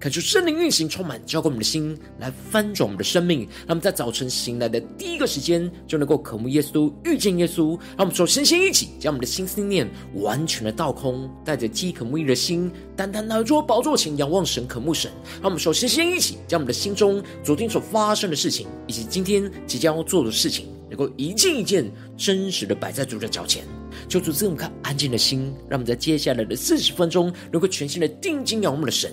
恳求圣灵运行，充满，浇灌我们的心，来翻转我们的生命。让我们在早晨醒来的第一个时间，就能够渴慕耶稣，遇见耶稣。让我们首先先一起将我们的心思念完全的倒空，带着饥渴慕义的心，单单来到宝座前仰望神，渴慕神。让我们首先先一起将我们的心中昨天所发生的事情，以及今天即将要做的事情，能够一件一件真实的摆在主的脚前。求主赐我们看安静的心，让我们在接下来的四十分钟，能够全心的定睛仰望我们的神。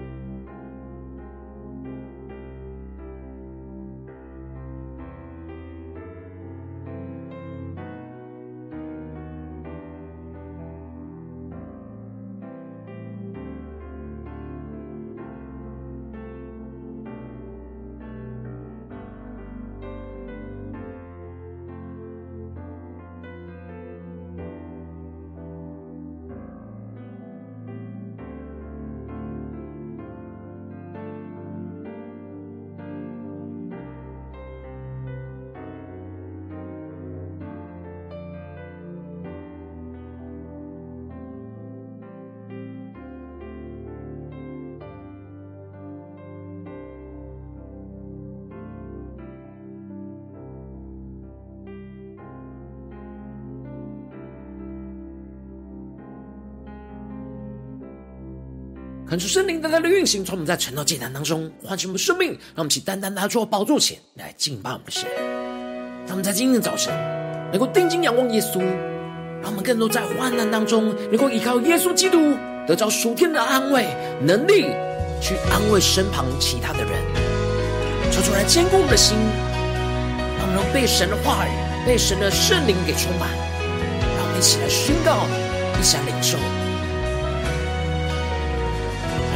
看出圣灵单单的运行，从我们在晨祷祭坛当中唤醒我们生命，让我们起单单拿出宝座前来敬拜我们的神。让我们在今天的早晨能够定睛仰望耶稣，让我们更多在患难当中能够依靠耶稣基督，得着属天的安慰能力，去安慰身旁其他的人，求主来坚固我们的心，让我们能被神的话语、被神的圣灵给充满，让我们一起来宣告，一起来领受。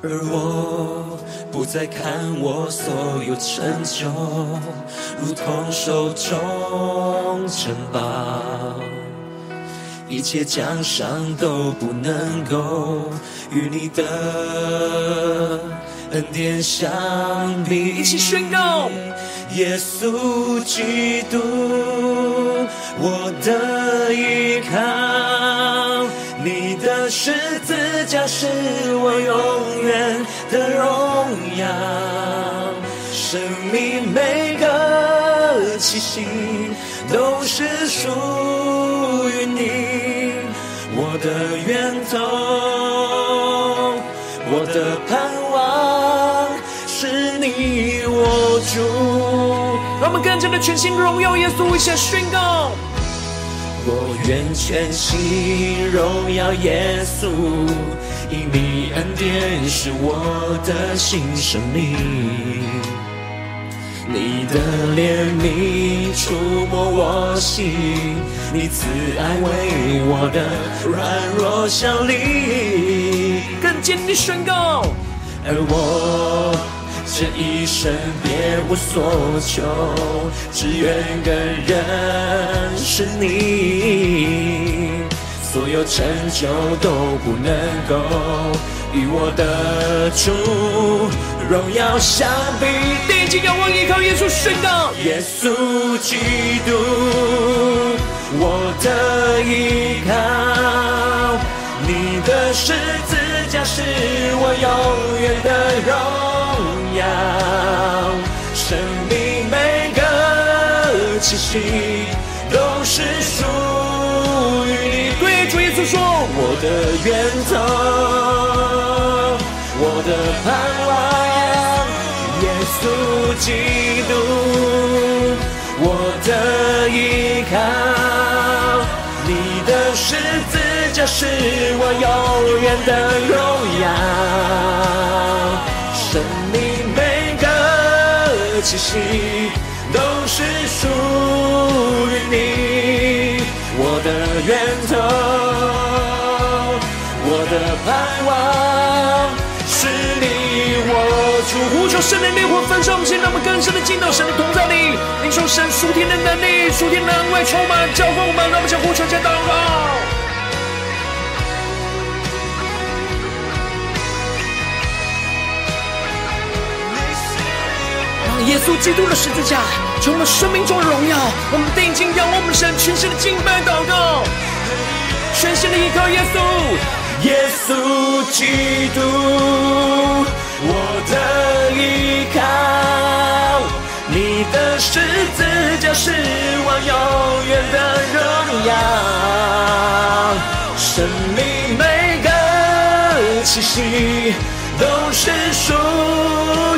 而我不再看我所有成就，如同手中城堡，一切奖赏都不能够与你的恩典相比。一起宣告：耶稣基督，我的依靠。你的十字架是我永远的荣耀，生命每个气息都是属于你，我的源头，我的盼望是你我主。让我们更加的全心荣耀耶稣，一起宣告。我愿全心荣耀耶稣，因你恩典是我的新生命。你的怜悯触摸我心，你慈爱为我的软弱效力，更坚定宣告。而我。这一生别无所求，只愿更认识你，所有成就都不能够与我的主荣耀相比。定睛仰望，依靠耶稣宣告：耶稣基督，我的依靠，你的十字架是我永远的荣耀。生命每个气息都是属。对主耶稣说：“我的源头，我的盼望，耶稣基督，我的依靠，你的十字架是我永。”远的荣耀。生命每个气息都是属于你，的盼望是你，我主。呼求圣灵烈火焚烧，让我们更深的进到神的同在里，领受神属天的能力、属天的恩惠充满浇灌我们，让我们将呼求加祷告。耶稣基督的十字架成了生命中的荣耀，我们定睛仰望我们神，全心的敬拜祷告，全心的依靠耶稣。耶稣基督，我的依靠，你的十字架是我永远的荣耀，生命每个气息都是属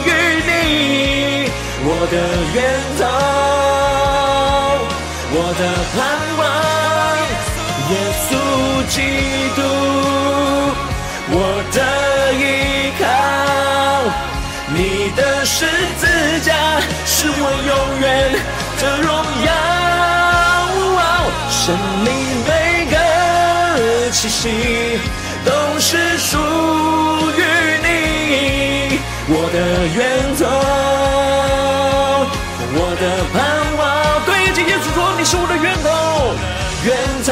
于你。我的源头，我的盼望，耶稣基督，我的依靠，你的十字架是我永远的荣耀。生命每个气息都是属于你，我的源头。我的盼望，对着耶稣说：“你是我的源头，源头。”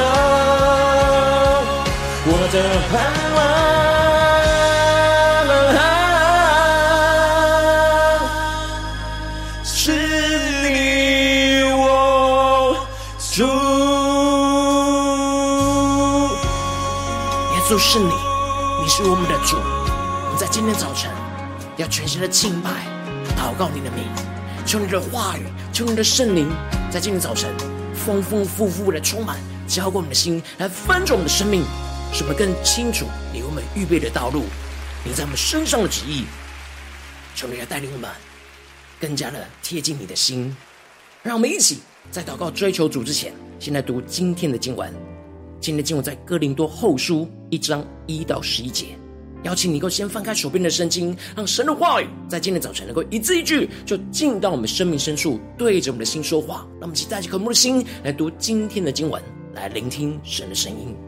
我的盼望要全心的敬拜、祷告你的名。求你的话语，求你的圣灵，在今天早晨丰丰富富的充满，浇灌我们的心，来翻转我们的生命，使我们更清楚你为我们预备的道路，你在我们身上的旨意。求你来带领我们，更加的贴近你的心。让我们一起在祷告追求主之前，先来读今天的经文。今天的经文在哥林多后书一章一到十一节。邀请你，够先翻开手边的圣经，让神的话语在今天早晨能够一字一句，就进到我们生命深处，对着我们的心说话。让我们一起带着渴慕的心来读今天的经文，来聆听神的声音。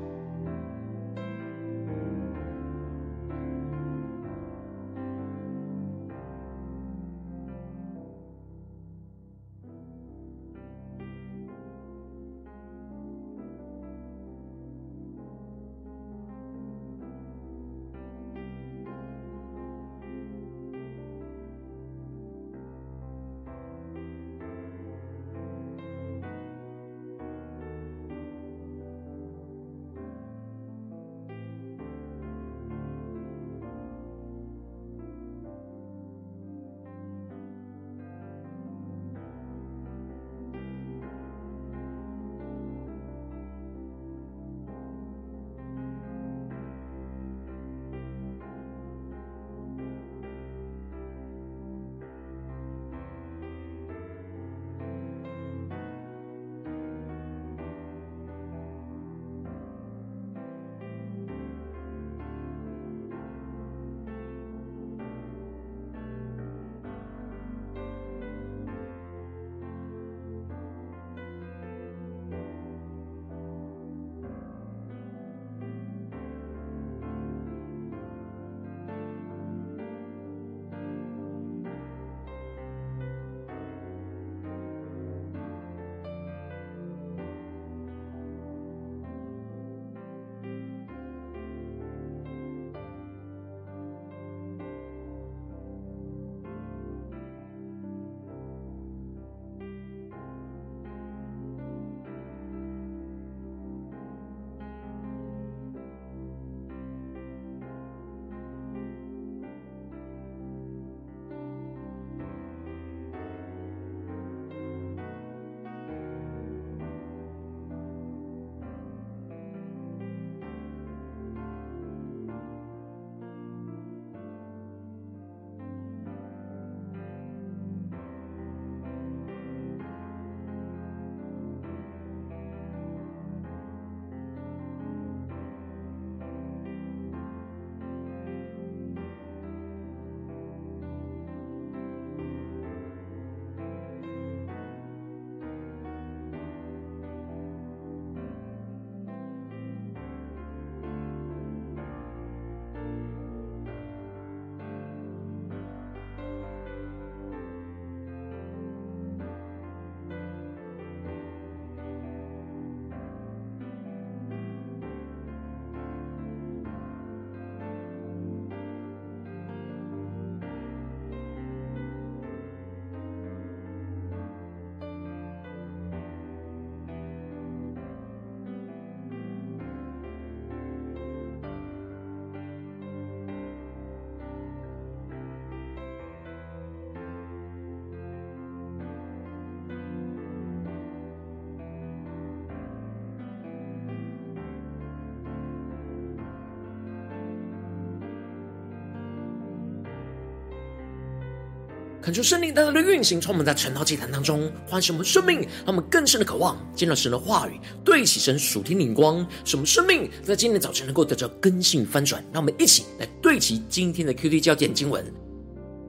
恳求圣灵大大的运行，充满在晨祷祭坛当中，唤醒我们生命，让我们更深的渴望见到神的话语，对齐神属天灵光，使我们生命在今天早晨能够得到更新翻转。让我们一起来对齐今天的 QT 焦点经文。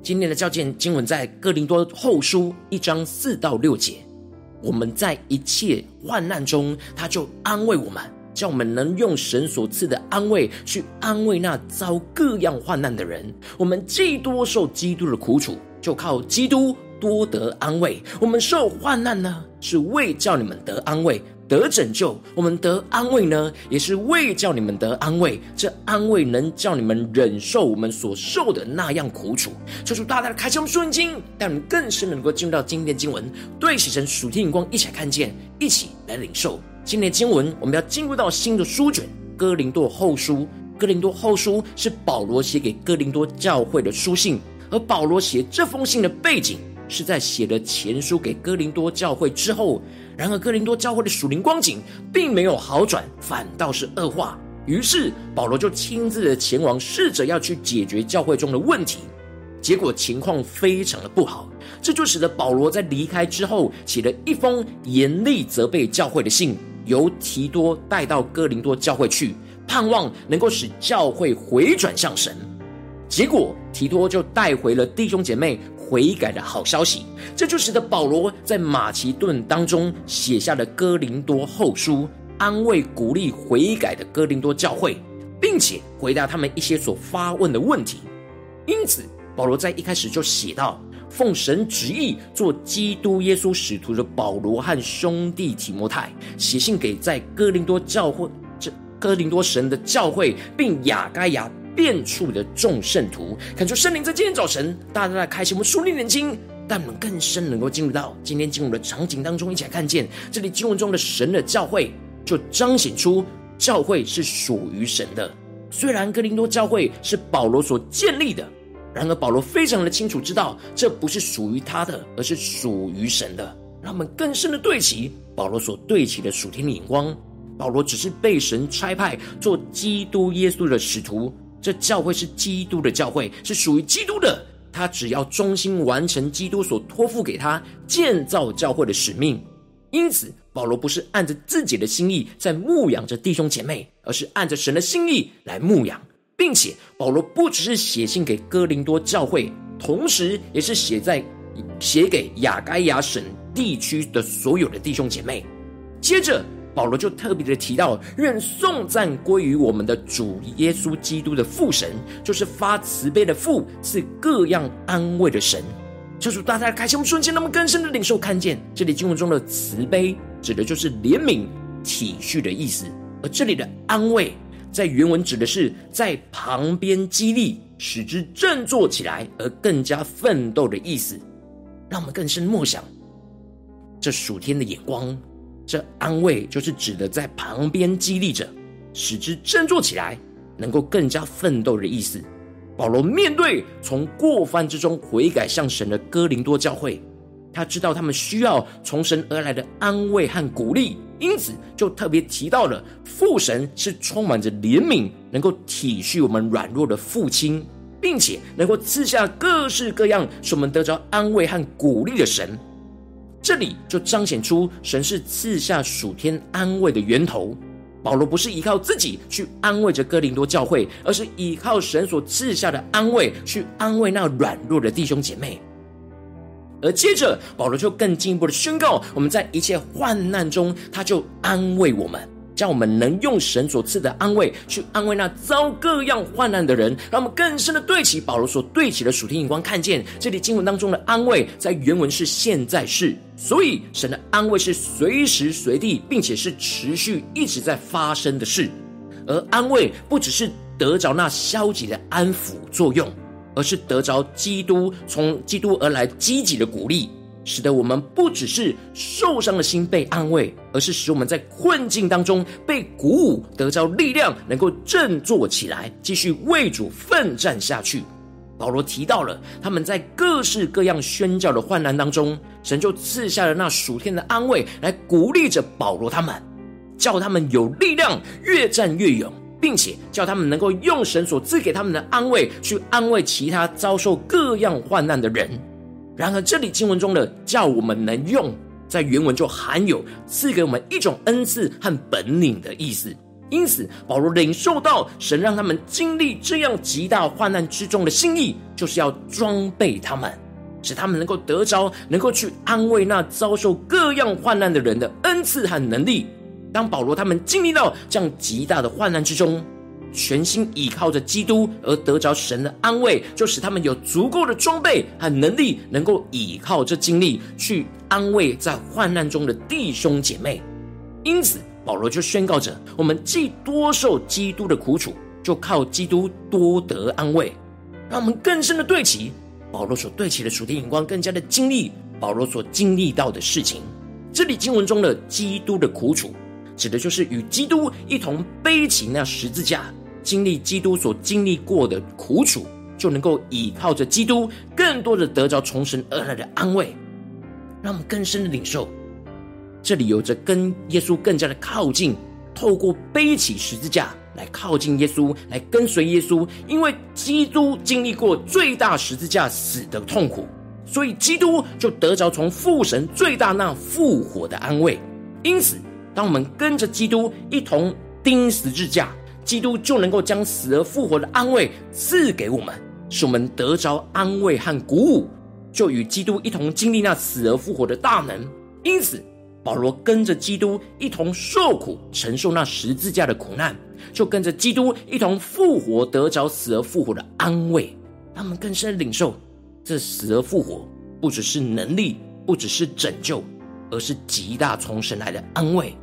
今天的焦点经文在哥林多后书一章四到六节。我们在一切患难中，他就安慰我们，叫我们能用神所赐的安慰去安慰那遭各样患难的人。我们既多受基督的苦楚。就靠基督多得安慰。我们受患难呢，是为叫你们得安慰、得拯救；我们得安慰呢，也是为叫你们得安慰。这安慰能叫你们忍受我们所受的那样苦楚。求主大大的开启我们属灵经，让你们更深能够进入到今天的经文，对齐神属天眼光，一起来看见，一起来领受今天经文。我们要进入到新的书卷《哥林多后书》。哥林多后书是保罗写给哥林多教会的书信。而保罗写这封信的背景，是在写了前书给哥林多教会之后。然而，哥林多教会的属灵光景并没有好转，反倒是恶化。于是，保罗就亲自的前往，试着要去解决教会中的问题。结果情况非常的不好，这就使得保罗在离开之后，写了一封严厉责备教会的信，由提多带到哥林多教会去，盼望能够使教会回转向神。结果提多就带回了弟兄姐妹悔改的好消息，这就使得保罗在马其顿当中写下了哥林多后书，安慰鼓励悔改的哥林多教会，并且回答他们一些所发问的问题。因此，保罗在一开始就写到：奉神旨意做基督耶稣使徒的保罗和兄弟提摩太，写信给在哥林多教会这哥林多神的教会，并亚该亚。变处的众圣徒，恳求圣灵在今天早晨大大的开启我们属灵眼睛，但我们更深能够进入到今天经文的场景当中，一起来看见这里经文中的神的教会，就彰显出教会是属于神的。虽然哥林多教会是保罗所建立的，然而保罗非常的清楚知道，这不是属于他的，而是属于神的。让我们更深的对齐保罗所对齐的属天的眼光。保罗只是被神差派做基督耶稣的使徒。这教会是基督的教会，是属于基督的。他只要忠心完成基督所托付给他建造教会的使命。因此，保罗不是按着自己的心意在牧养着弟兄姐妹，而是按着神的心意来牧养，并且保罗不只是写信给哥林多教会，同时也是写在写给亚该亚省地区的所有的弟兄姐妹。接着。保罗就特别的提到，愿颂赞归于我们的主耶稣基督的父神，就是发慈悲的父，是各样安慰的神。求主大大的开心瞬间，那么更深的领受看见，这里经文中的慈悲，指的就是怜悯、体恤的意思；而这里的安慰，在原文指的是在旁边激励，使之振作起来，而更加奋斗的意思。让我们更深默想这属天的眼光。这安慰就是指的在旁边激励着，使之振作起来，能够更加奋斗的意思。保罗面对从过犯之中悔改向神的哥林多教会，他知道他们需要从神而来的安慰和鼓励，因此就特别提到了父神是充满着怜悯，能够体恤我们软弱的父亲，并且能够赐下各式各样使我们得着安慰和鼓励的神。这里就彰显出神是赐下属天安慰的源头。保罗不是依靠自己去安慰着哥林多教会，而是依靠神所赐下的安慰去安慰那软弱的弟兄姐妹。而接着，保罗就更进一步的宣告：我们在一切患难中，他就安慰我们。让我们能用神所赐的安慰去安慰那遭各样患难的人，让我们更深的对齐保罗所对齐的属天眼光，看见这里经文当中的安慰，在原文是现在式，所以神的安慰是随时随地，并且是持续一直在发生的事。而安慰不只是得着那消极的安抚作用，而是得着基督从基督而来积极的鼓励。使得我们不只是受伤的心被安慰，而是使我们在困境当中被鼓舞，得着力量，能够振作起来，继续为主奋战下去。保罗提到了他们在各式各样宣教的患难当中，神就赐下了那属天的安慰，来鼓励着保罗他们，叫他们有力量，越战越勇，并且叫他们能够用神所赐给他们的安慰，去安慰其他遭受各样患难的人。然而，这里经文中的“叫我们能用”，在原文就含有赐给我们一种恩赐和本领的意思。因此，保罗领受到神让他们经历这样极大患难之中的心意，就是要装备他们，使他们能够得着能够去安慰那遭受各样患难的人的恩赐和能力。当保罗他们经历到这样极大的患难之中，全心倚靠着基督而得着神的安慰，就使他们有足够的装备和能力，能够倚靠这经历去安慰在患难中的弟兄姐妹。因此。保罗就宣告着：我们既多受基督的苦楚，就靠基督多得安慰。让我们更深的对齐保罗所对齐的属天眼光，更加的经历保罗所经历到的事情。这里经文中的基督的苦楚，指的就是与基督一同背起那十字架，经历基督所经历过的苦楚，就能够倚靠着基督，更多的得着从神而来的安慰。让我们更深的领受。这里有着跟耶稣更加的靠近，透过背起十字架来靠近耶稣，来跟随耶稣。因为基督经历过最大十字架死的痛苦，所以基督就得着从父神最大那复活的安慰。因此，当我们跟着基督一同钉十字架，基督就能够将死而复活的安慰赐给我们，使我们得着安慰和鼓舞，就与基督一同经历那死而复活的大能。因此。保罗跟着基督一同受苦，承受那十字架的苦难，就跟着基督一同复活，得着死而复活的安慰。他们更深领受，这死而复活不只是能力，不只是拯救，而是极大从神来的安慰，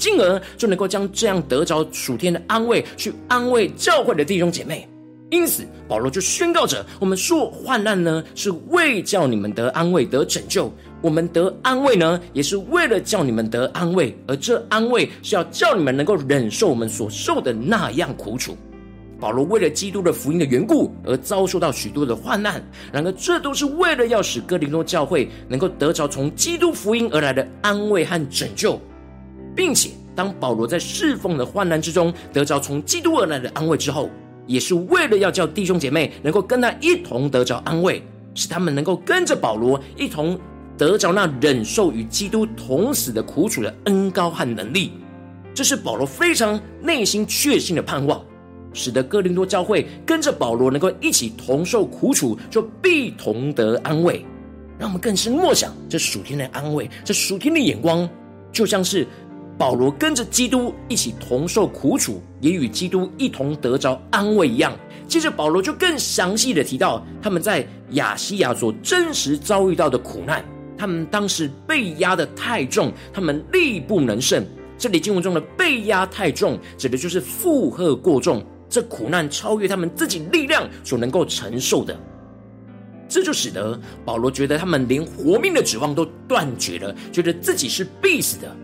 进而就能够将这样得着属天的安慰，去安慰教会的弟兄姐妹。因此，保罗就宣告着：我们受患难呢，是为叫你们得安慰、得拯救。我们得安慰呢，也是为了叫你们得安慰，而这安慰是要叫你们能够忍受我们所受的那样苦楚。保罗为了基督的福音的缘故而遭受到许多的患难，然而这都是为了要使哥林多教会能够得着从基督福音而来的安慰和拯救，并且当保罗在侍奉的患难之中得着从基督而来的安慰之后，也是为了要叫弟兄姐妹能够跟他一同得着安慰，使他们能够跟着保罗一同。得着那忍受与基督同死的苦楚的恩高和能力，这是保罗非常内心确信的盼望，使得哥林多教会跟着保罗能够一起同受苦楚，就必同得安慰。让我们更深默想这属天的安慰，这属天的眼光，就像是保罗跟着基督一起同受苦楚，也与基督一同得着安慰一样。接着保罗就更详细的提到他们在亚细亚所真实遭遇到的苦难。他们当时被压的太重，他们力不能胜。这里经文中的被压太重，指的就是负荷过重，这苦难超越他们自己力量所能够承受的。这就使得保罗觉得他们连活命的指望都断绝了，觉得自己是必死的。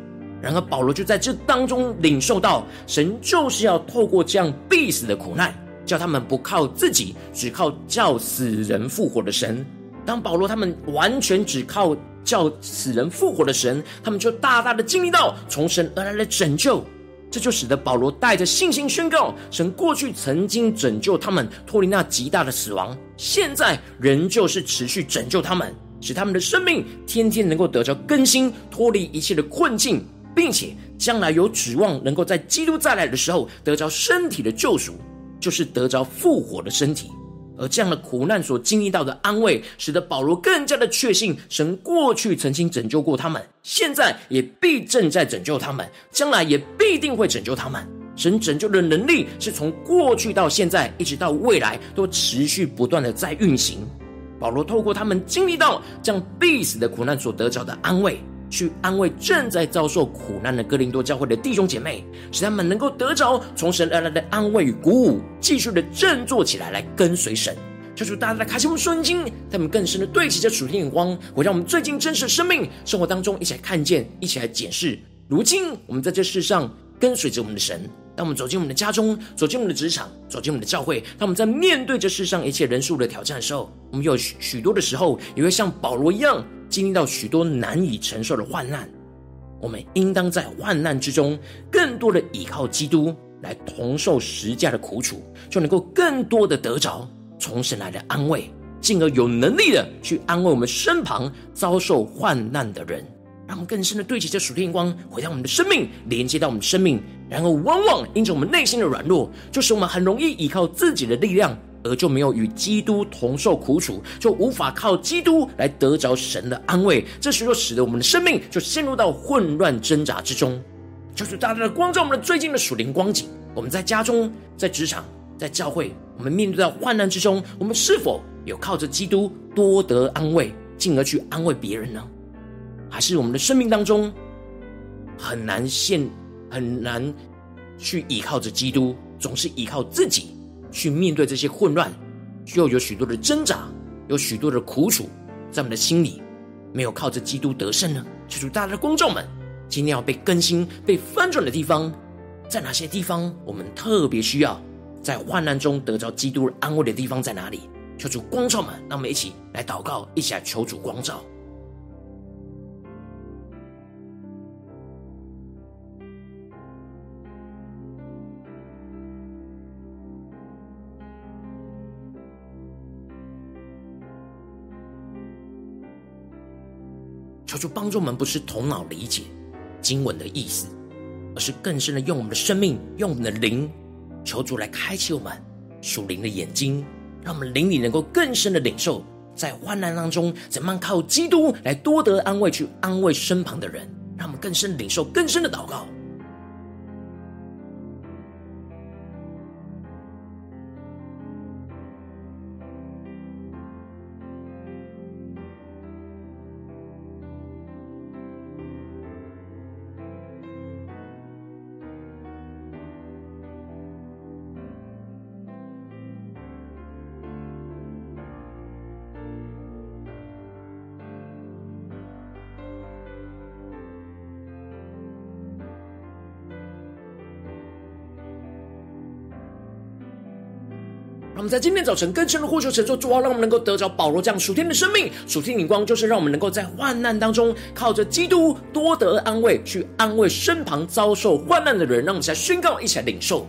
然而保罗就在这当中领受到，神就是要透过这样必死的苦难，叫他们不靠自己，只靠叫死人复活的神。当保罗他们完全只靠叫死人复活的神，他们就大大的经历到从神而来的拯救。这就使得保罗带着信心宣告：神过去曾经拯救他们脱离那极大的死亡，现在仍旧是持续拯救他们，使他们的生命天天能够得着更新，脱离一切的困境，并且将来有指望能够在基督再来的时候得着身体的救赎，就是得着复活的身体。而这样的苦难所经历到的安慰，使得保罗更加的确信，神过去曾经拯救过他们，现在也必正在拯救他们，将来也必定会拯救他们。神拯救的能力是从过去到现在，一直到未来，都持续不断的在运行。保罗透过他们经历到这样必死的苦难所得着的安慰。去安慰正在遭受苦难的哥林多教会的弟兄姐妹，使他们能够得着从神而来的安慰与鼓舞，继续的振作起来，来跟随神。求主大大的开启我们顺经，他们更深的对齐着属天眼光，会让我们最近真实的生命生活当中一起来看见，一起来检视。如今我们在这世上跟随着我们的神，当我们走进我们的家中，走进我们的职场，走进我们的教会，当我们在面对这世上一切人数的挑战的时候，我们有许许多的时候也会像保罗一样。经历到许多难以承受的患难，我们应当在患难之中，更多的依靠基督来同受十架的苦楚，就能够更多的得着从神来的安慰，进而有能力的去安慰我们身旁遭受患难的人。让我们更深的对齐这属天光，回到我们的生命，连接到我们的生命。然而，往往因着我们内心的软弱，就使我们很容易依靠自己的力量，而就没有与基督同受苦楚，就无法靠基督来得着神的安慰。这时就使得我们的生命就陷入到混乱挣扎之中。就是大大的光照我们的最近的属灵光景。我们在家中、在职场、在教会，我们面对到患难之中，我们是否有靠着基督多得安慰，进而去安慰别人呢？还是我们的生命当中很难现很难去依靠着基督，总是依靠自己去面对这些混乱，又有许多的挣扎，有许多的苦楚，在我们的心里没有靠着基督得胜呢？求主大家的观众们，今天要被更新、被翻转的地方，在哪些地方？我们特别需要在患难中得到基督安慰的地方在哪里？求主光照们，让我们一起来祷告，一起来求主光照。求主帮助我们，不是头脑理解经文的意思，而是更深的用我们的生命，用我们的灵，求主来开启我们属灵的眼睛，让我们灵里能够更深的领受，在患难当中怎么样靠基督来多得安慰，去安慰身旁的人，让我们更深领受更深的祷告。在今天早晨更深的呼求神说，主啊，让我们能够得着保罗这样属天的生命，属天灵光，就是让我们能够在患难当中靠着基督多得安慰，去安慰身旁遭受患难的人。让我们一起来宣告，一起来领受。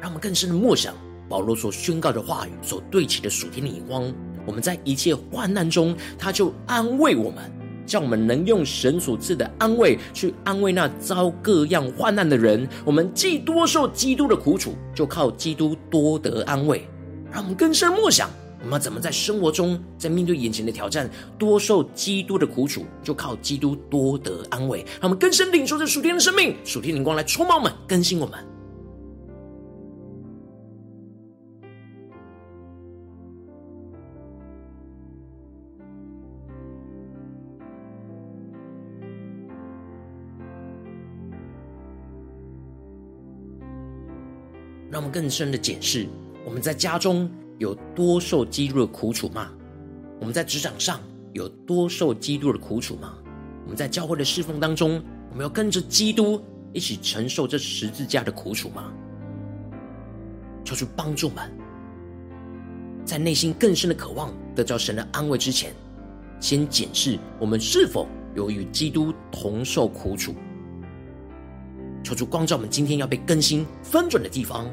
让我们更深的默想保罗所宣告的话语，所对齐的属天的眼光。我们在一切患难中，他就安慰我们。叫我们能用神所赐的安慰去安慰那遭各样患难的人。我们既多受基督的苦楚，就靠基督多得安慰。让我们更深默想，我们要怎么在生活中，在面对眼前的挑战，多受基督的苦楚，就靠基督多得安慰。让我们更深领受这属天的生命，属天灵光来充满我们，更新我们。让我们更深的检视：我们在家中有多受基督的苦楚吗？我们在职场上有多受基督的苦楚吗？我们在教会的侍奉当中，我们要跟着基督一起承受这十字架的苦楚吗？求主帮助们，在内心更深的渴望得到神的安慰之前，先检视我们是否有与基督同受苦楚。求主光照我们今天要被更新翻转的地方。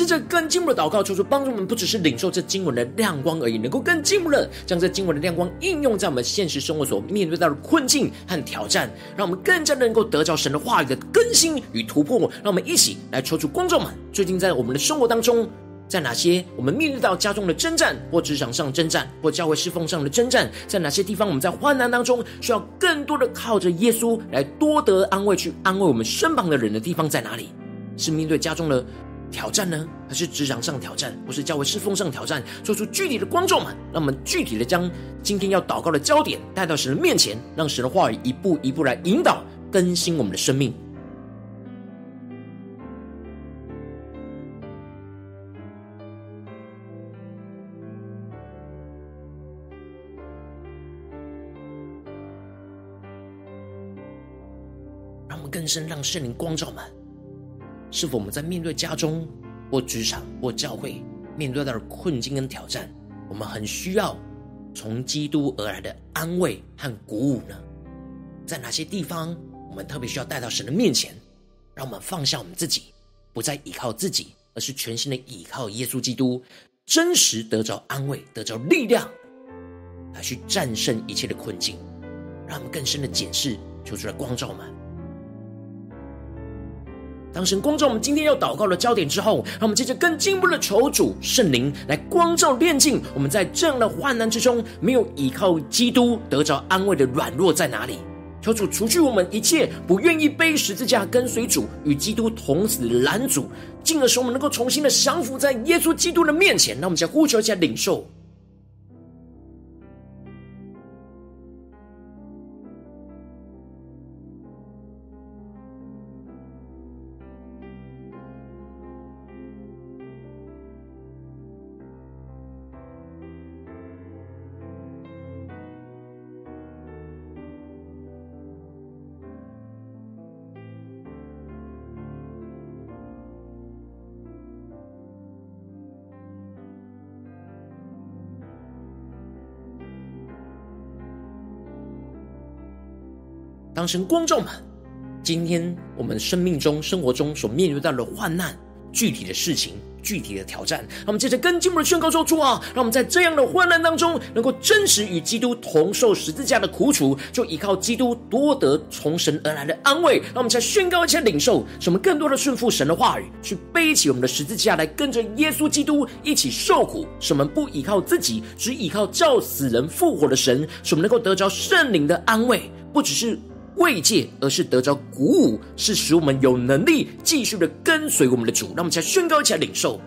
接着更进步的祷告，求主帮助我们，不只是领受这经文的亮光而已，能够更进步的将这经文的亮光应用在我们现实生活所面对到的困境和挑战，让我们更加能够得着神的话语的更新与突破。让我们一起来求主观众们，最近在我们的生活当中，在哪些我们面对到家中的征战，或职场上征战，或教会侍奉上的征战，在哪些地方我们在患难当中需要更多的靠着耶稣来多得安慰，去安慰我们身旁的人的地方在哪里？是面对家中的挑战呢？还是职场上挑战，或是教会侍奉上挑战？做出具体的光照们，让我们具体的将今天要祷告的焦点带到神的面前，让神的话语一步一步来引导更新我们的生命。让我们更深，让圣灵光照们。是否我们在面对家中或职场或教会面对到的困境跟挑战，我们很需要从基督而来的安慰和鼓舞呢？在哪些地方，我们特别需要带到神的面前，让我们放下我们自己，不再依靠自己，而是全心的依靠耶稣基督，真实得着安慰，得着力量，来去战胜一切的困境，让我们更深的检视，求出来光照我们。当神光照我们今天要祷告的焦点之后，让我们接着更进一步的求主圣灵来光照炼净我们在这样的患难之中没有依靠基督得着安慰的软弱在哪里？求主除去我们一切不愿意背十字架跟随主与基督同死的拦阻，进而使我们能够重新的降服在耶稣基督的面前。让我们再呼求一下领受。当神光照们，今天我们生命中、生活中所面对到的患难、具体的事情、具体的挑战，让我们接着更进一步的宣告说：主啊，让我们在这样的患难当中，能够真实与基督同受十字架的苦楚，就依靠基督多得从神而来的安慰。让我们再宣告一下领受，使我们更多的顺服神的话语，去背起我们的十字架来跟着耶稣基督一起受苦。使我们不依靠自己，只依靠叫死人复活的神。使我们能够得着圣灵的安慰，不只是。慰藉，而是得着鼓舞，是使我们有能力继续的跟随我们的主。让我们再宣告一下领受，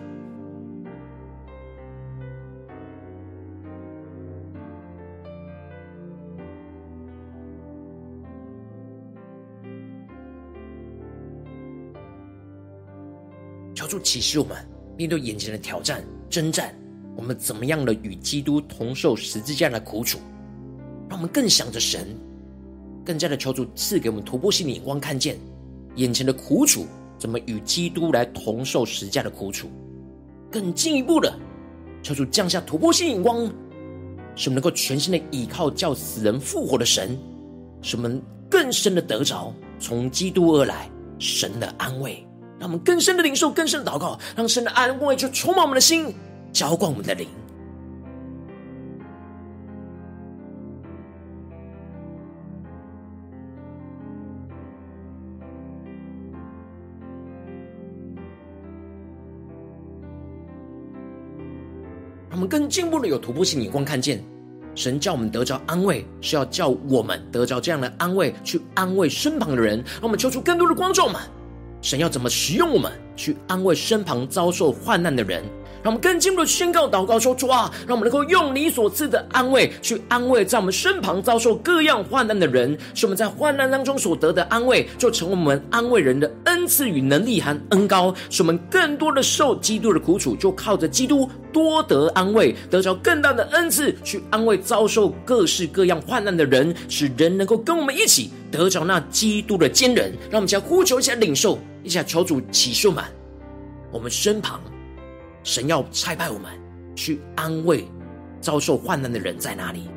求主启示我们面对眼前的挑战、征战，我们怎么样的与基督同受十字架的苦楚，让我们更想着神。更加的求主赐给我们突破性的眼光，看见眼前的苦楚，怎么与基督来同受十架的苦楚。更进一步的，求主降下突破性眼光，使我们能够全心的依靠叫死人复活的神，使我们更深的得着从基督而来神的安慰，让我们更深的领受，更深的祷告，让神的安慰就充满我们的心，浇灌我们的灵。更进步的有突破性眼光，看见神叫我们得着安慰，是要叫我们得着这样的安慰，去安慰身旁的人。让我们求出更多的光照们，神要怎么使用我们，去安慰身旁遭受患难的人。让我们更进一步的宣告祷告说：主啊，让我们能够用你所赐的安慰，去安慰在我们身旁遭受各样患难的人。使我们在患难当中所得的安慰，就成为我们安慰人的恩赐与能力和恩膏。使我们更多的受基督的苦楚，就靠着基督多得安慰，得着更大的恩赐，去安慰遭受各式各样患难的人，使人能够跟我们一起得着那基督的坚忍。让我们先呼求一下领受，一下求主启示满我们身旁。神要差派我们去安慰遭受患难的人在哪里？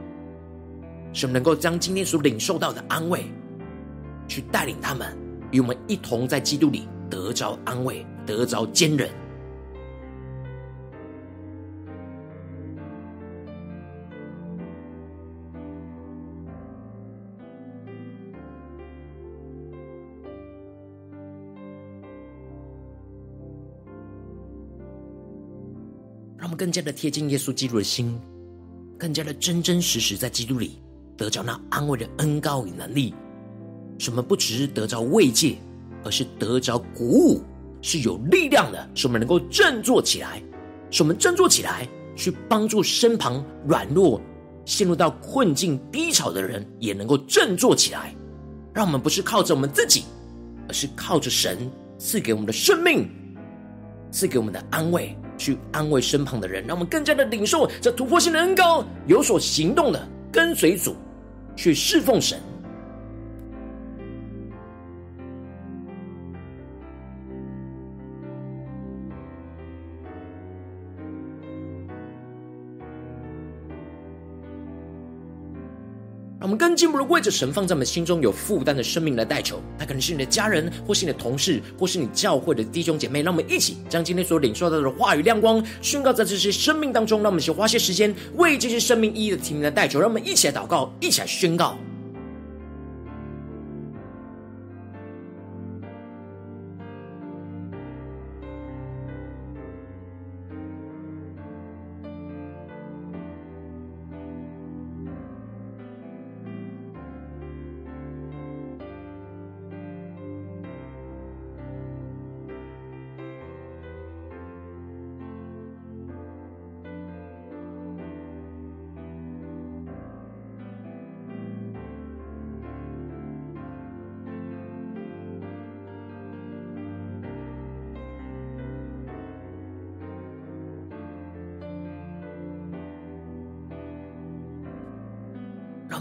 使我们能够将今天所领受到的安慰，去带领他们与我们一同在基督里得着安慰，得着坚韧。让我们更加的贴近耶稣基督的心，更加的真真实实在基督里得着那安慰的恩膏与能力。使我们不只是得着慰藉，而是得着鼓舞，是有力量的。使我们能够振作起来，使我们振作起来，去帮助身旁软弱、陷入到困境低潮的人，也能够振作起来。让我们不是靠着我们自己，而是靠着神赐给我们的生命，赐给我们的安慰。去安慰身旁的人，让我们更加的领受这突破性的恩膏，有所行动的跟随主，去侍奉神。我们更进一步的为着神放在我们心中有负担的生命来代求，他可能是你的家人，或是你的同事，或是你教会的弟兄姐妹。让我们一起将今天所领受到的话语亮光宣告在这些生命当中。让我们一起花些时间为这些生命一一的提名来代求。让我们一起来祷告，一起来宣告。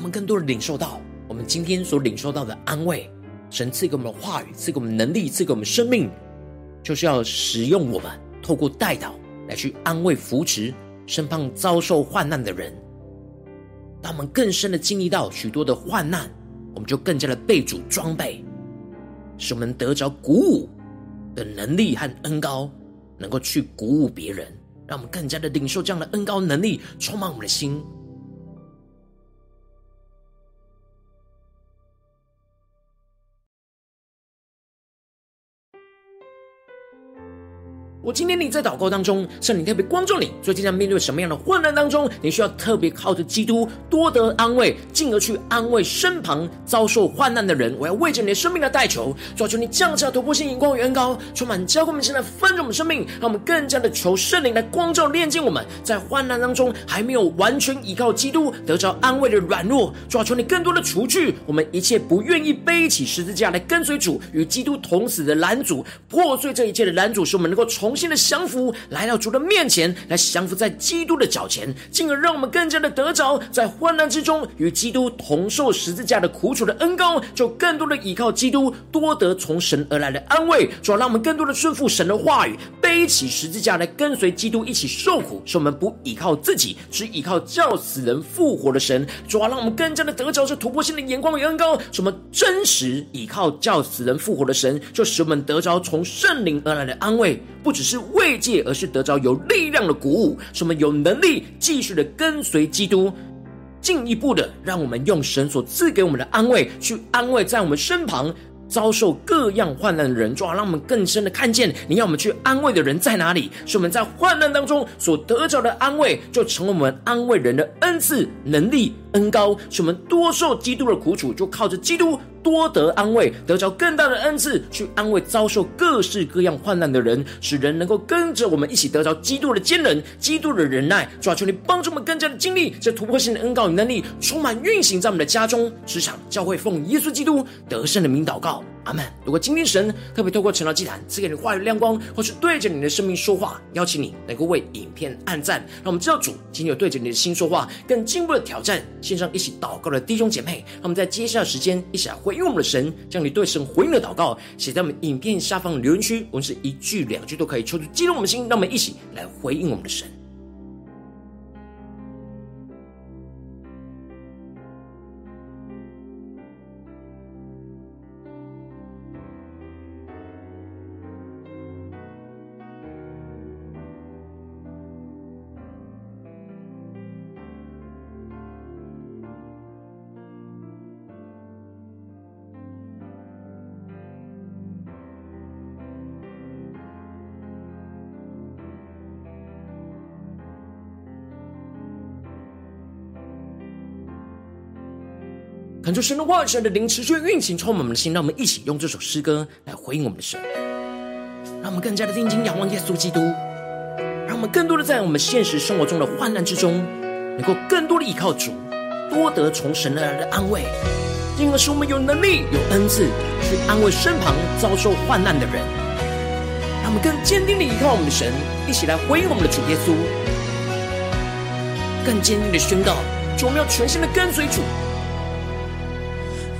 们更多的领受到我们今天所领受到的安慰，神赐给我们的话语，赐给我们能力，赐给我们生命，就是要使用我们透过代祷来去安慰扶持身旁遭受患难的人。当我们更深的经历到许多的患难，我们就更加的被主装备，使我们得着鼓舞的能力和恩高，能够去鼓舞别人，让我们更加的领受这样的恩高能力，充满我们的心。我今天你在祷告当中，圣灵特别光照你，最近在面对什么样的患难当中，你需要特别靠着基督多得安慰，进而去安慰身旁遭受患难的人。我要为着你的生命来代求，求求你降下突破性眼光与恩膏，充满教会我们现在分盛我们生命，让我们更加的求圣灵来光照炼净我们，在患难当中还没有完全依靠基督得着安慰的软弱，求求你更多的除去我们一切不愿意背起十字架来跟随主与基督同死的拦阻，破碎这一切的拦阻，使我们能够重新的降服，来到主的面前，来降服在基督的脚前，进而让我们更加的得着在患难之中与基督同受十字架的苦楚的恩膏，就更多的依靠基督，多得从神而来的安慰。主要让我们更多的顺服神的话语，背起十字架来跟随基督一起受苦，使我们不依靠自己，只依靠叫死人复活的神。主要让我们更加的得着这突破性的眼光与恩膏，什么真实依靠叫死人复活的神，就使我们得着从圣灵而来的安慰，不只是慰藉，而是得着有力量的鼓舞，使我们有能力继续的跟随基督，进一步的让我们用神所赐给我们的安慰，去安慰在我们身旁遭受各样患难的人，主要让我们更深的看见你要我们去安慰的人在哪里，使我们在患难当中所得着的安慰，就成为我们安慰人的恩赐、能力、恩高，使我们多受基督的苦楚，就靠着基督。多得安慰，得着更大的恩赐，去安慰遭受各式各样患难的人，使人能够跟着我们一起得着基督的坚韧、基督的忍耐。主啊，求你帮助我们更加的经历这突破性的恩告与能力，充满运行在我们的家中、职场、教会，奉耶稣基督得胜的名祷告。阿门。如果今天神特别透过晨祷祭坛赐给你话语亮光，或是对着你的生命说话，邀请你能够为影片按赞，让我们知道主今天有对着你的心说话，更进一步的挑战线上一起祷告的弟兄姐妹。让我们在接下来时间一起来回应我们的神，将你对神回应的祷告写在我们影片下方的留言区，我们是一句两句都可以，抽出激动我们的心，让我们一起来回应我们的神。恳求神的话、神的灵持续运行，充满我们的心。让我们一起用这首诗歌来回应我们的神，让我们更加的定睛仰望耶稣基督，让我们更多的在我们现实生活中的患难之中，能够更多的依靠主，多得从神而来的安慰，因而使我们有能力、有恩赐去安慰身旁遭受患难的人。让我们更坚定的依靠我们的神，一起来回应我们的主耶稣，更坚定的宣告：主，我们要全心的跟随主。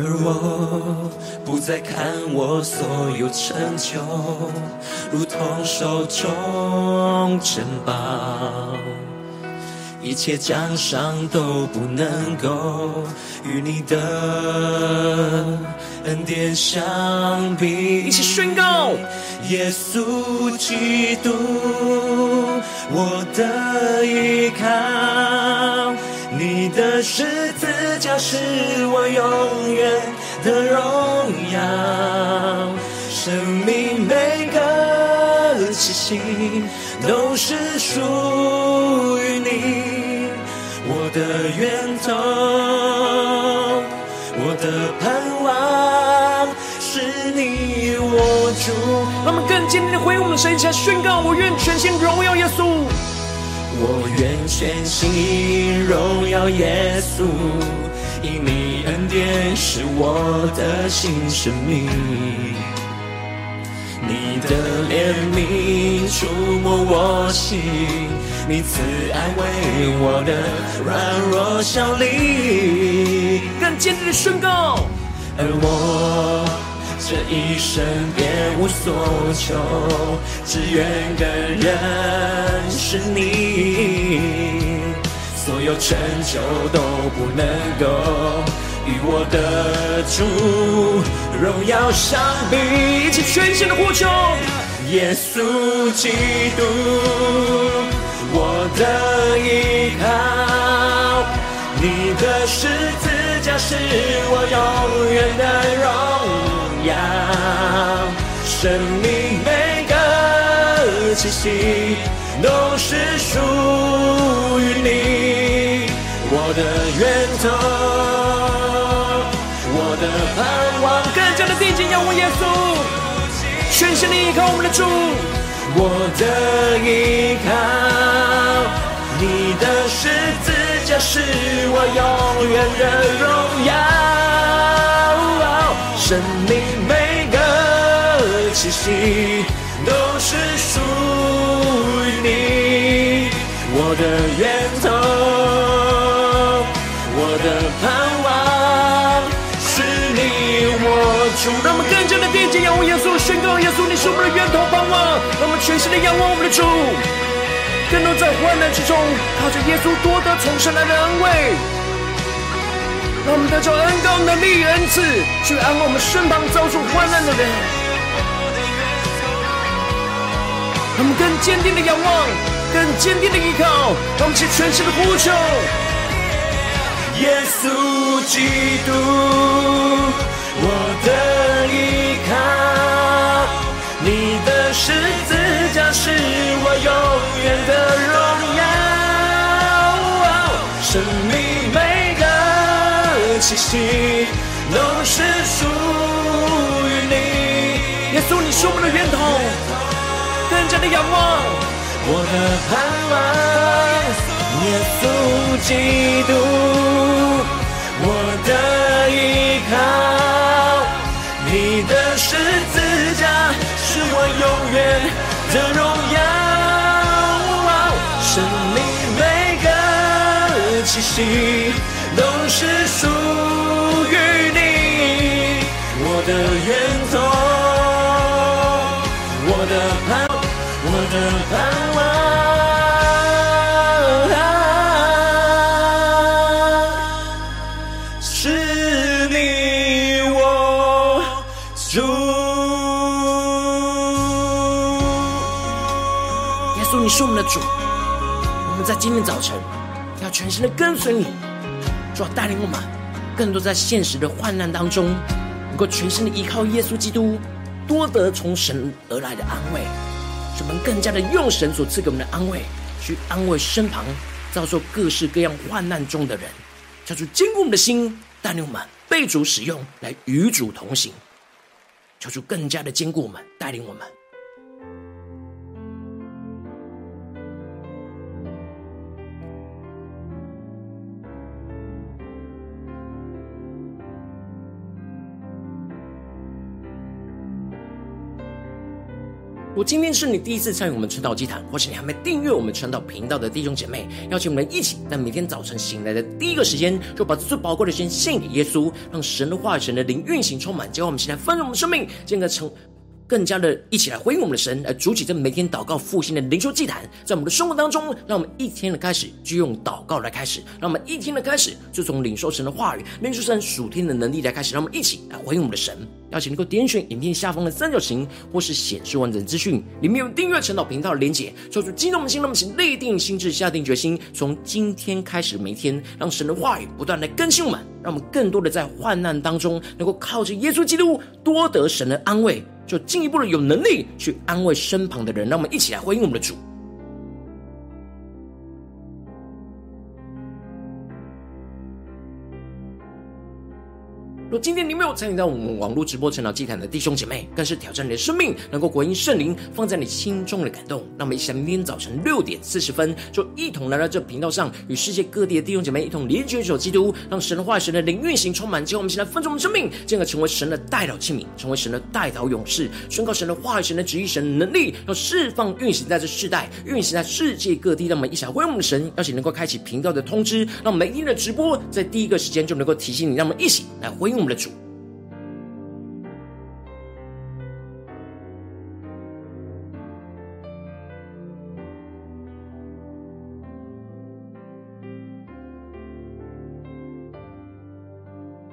而我不再看我所有成就，如同手中珍宝。一切奖赏都不能够与你的恩典相比。一起宣告：耶稣基督，我的依靠，你的十字架是我永远的荣耀，生命每个气息都是属于你。我的源头，我的盼望是你我主。让我们更坚定的回应我们的神，一起来宣告：我愿全心荣耀耶稣。我愿全心荣耀耶稣，因你恩典是我的新生命。你的怜悯触摸我心，你慈爱为我的软弱效力，更坚定的宣告。而我这一生别无所求，只愿更认识你，所有成就都不能够。与我的主荣耀相比，一起全心的呼求，耶稣基督，我的依靠，你的十字架是我永远的荣耀，生命每个气息都是属于你，我的源头。我的盼望，更加的定睛仰望耶稣，全心的依靠我们的主。我的依靠，你的十字架是我永远的荣耀，生命每气息都是属于你，我的源头，我的盼望是你，我。主，让我们更加的定睛仰望耶稣，宣告耶稣，你是我们的源头盼望。让我们全心的仰望我们的主，更多在患难之中，靠着耶稣多得从神来的安慰。让我们得着恩膏能力恩赐，去安慰我们身旁遭受患难的人。他们更坚定的仰望，更坚定的依靠，他们是全新的呼求耶稣基督。我的依靠，你的十字架是我永远的荣耀，生命每个气息都是属于你。耶稣，你是我们的源头，真的仰望我的盼望，耶稣基督，我的依靠。你的十字架是我永远的荣耀，生命每个气息都是属今天早晨要全心的跟随你，主要带领我们更多在现实的患难当中，能够全心的依靠耶稣基督，多得从神而来的安慰，使我们更加的用神所赐给我们的安慰，去安慰身旁遭受各式各样患难中的人，叫做坚固我们的心，带领我们被主使用来与主同行，求主更加的坚固我们，带领我们。我今天是你第一次参与我们晨祷祭坛，或是你还没订阅我们晨祷频道的弟兄姐妹，邀请我们一起在每天早晨醒来的第一个时间，就把最宝贵的先献给耶稣，让神的话语、神的灵运行充满，教我们现在丰盛我们生命，进而成。更加的一起来回应我们的神，来筑起这每天祷告复兴的灵修祭坛，在我们的生活当中，让我们一天的开始就用祷告来开始，让我们一天的开始就从领受神的话语、领受神属天的能力来开始，让我们一起来回应我们的神。邀请能够点选影片下方的三角形，或是显示完整资讯里面有订阅陈导频道的连结，说出激动的心，那么请立定心志，下定决心，从今天开始每天，让神的话语不断来更新我们，让我们更多的在患难当中，能够靠着耶稣基督多得神的安慰。就进一步的有能力去安慰身旁的人，让我们一起来回应我们的主。若今天你没有参与到我们网络直播晨祷祭坛的弟兄姐妹，更是挑战你的生命，能够回应圣灵放在你心中的感动。那么，一起来明天早晨六点四十分，就一同来到这频道上，与世界各地的弟兄姐妹一同连接主基督，让神的话语、神的灵运行充满。之后我们现在分盛我们生命，进而成为神的代祷器皿，成为神的代祷勇士，宣告神的话语、神的旨意、神的能力，要释放运行在这世代，运行在世界各地。让我们一起来回应我们的神，邀请能够开启频道的通知，让每一天的直播在第一个时间就能够提醒你。让我们一起来回应。我们的主。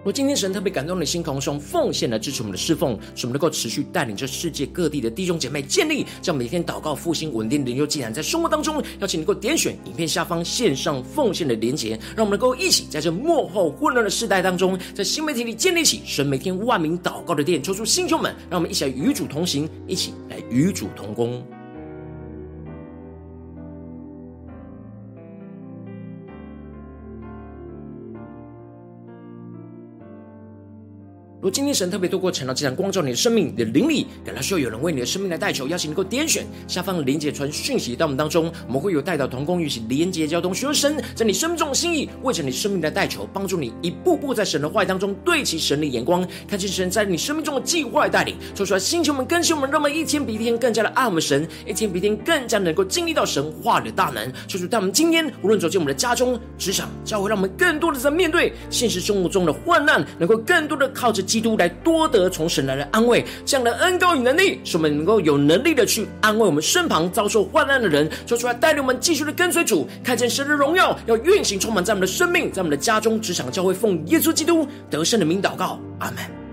若今天神特别感动的心，同时用奉献来支持我们的侍奉，使我们能够持续带领着世界各地的弟兄姐妹建立这样每天祷告复兴稳定灵修祭坛，在生活当中，邀请你能够点选影片下方线上奉献的连结，让我们能够一起在这幕后混乱的世代当中，在新媒体里建立起神每天万名祷告的殿，抽出弟兄们，让我们一起来与主同行，一起来与主同工。如今天神特别透过晨祷祭坛光照你的生命，你的灵里感到需要有人为你的生命来代求，邀请能够点选下方连结传讯息到我们当中，我们会有代祷同工与其连结交通，寻求神在你生命中的心意，为着你生命的代求，帮助你一步步在神的话语当中对齐神的眼光，看见神在你生命中的计划带领，说出来星球们更新我们，让我们一天比一天更加的爱我们神，一天比一天更加能够经历到神话的大能。说出在我们今天无论走进我们的家中、职场、教会，让我们更多的在面对现实生活中的患难，能够更多的靠着。基督来多得从神来的安慰，这样的恩膏与能力，使我们能够有能力的去安慰我们身旁遭受患难的人，说出来带领我们继续的跟随主，看见神的荣耀要运行充满在我们的生命，在我们的家中、职场、教会，奉耶稣基督得胜的名祷告，阿门。